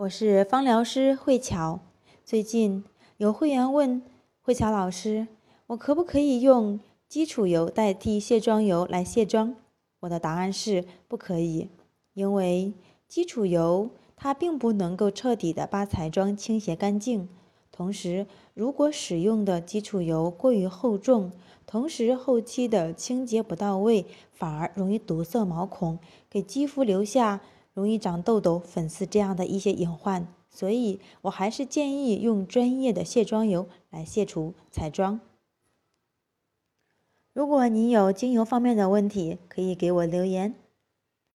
我是芳疗师慧乔。最近有会员问慧乔老师，我可不可以用基础油代替卸妆油来卸妆？我的答案是不可以，因为基础油它并不能够彻底的把彩妆清洁干净。同时，如果使用的基础油过于厚重，同时后期的清洁不到位，反而容易堵塞毛孔，给肌肤留下。容易长痘痘、粉刺这样的一些隐患，所以我还是建议用专业的卸妆油来卸除彩妆。如果你有精油方面的问题，可以给我留言。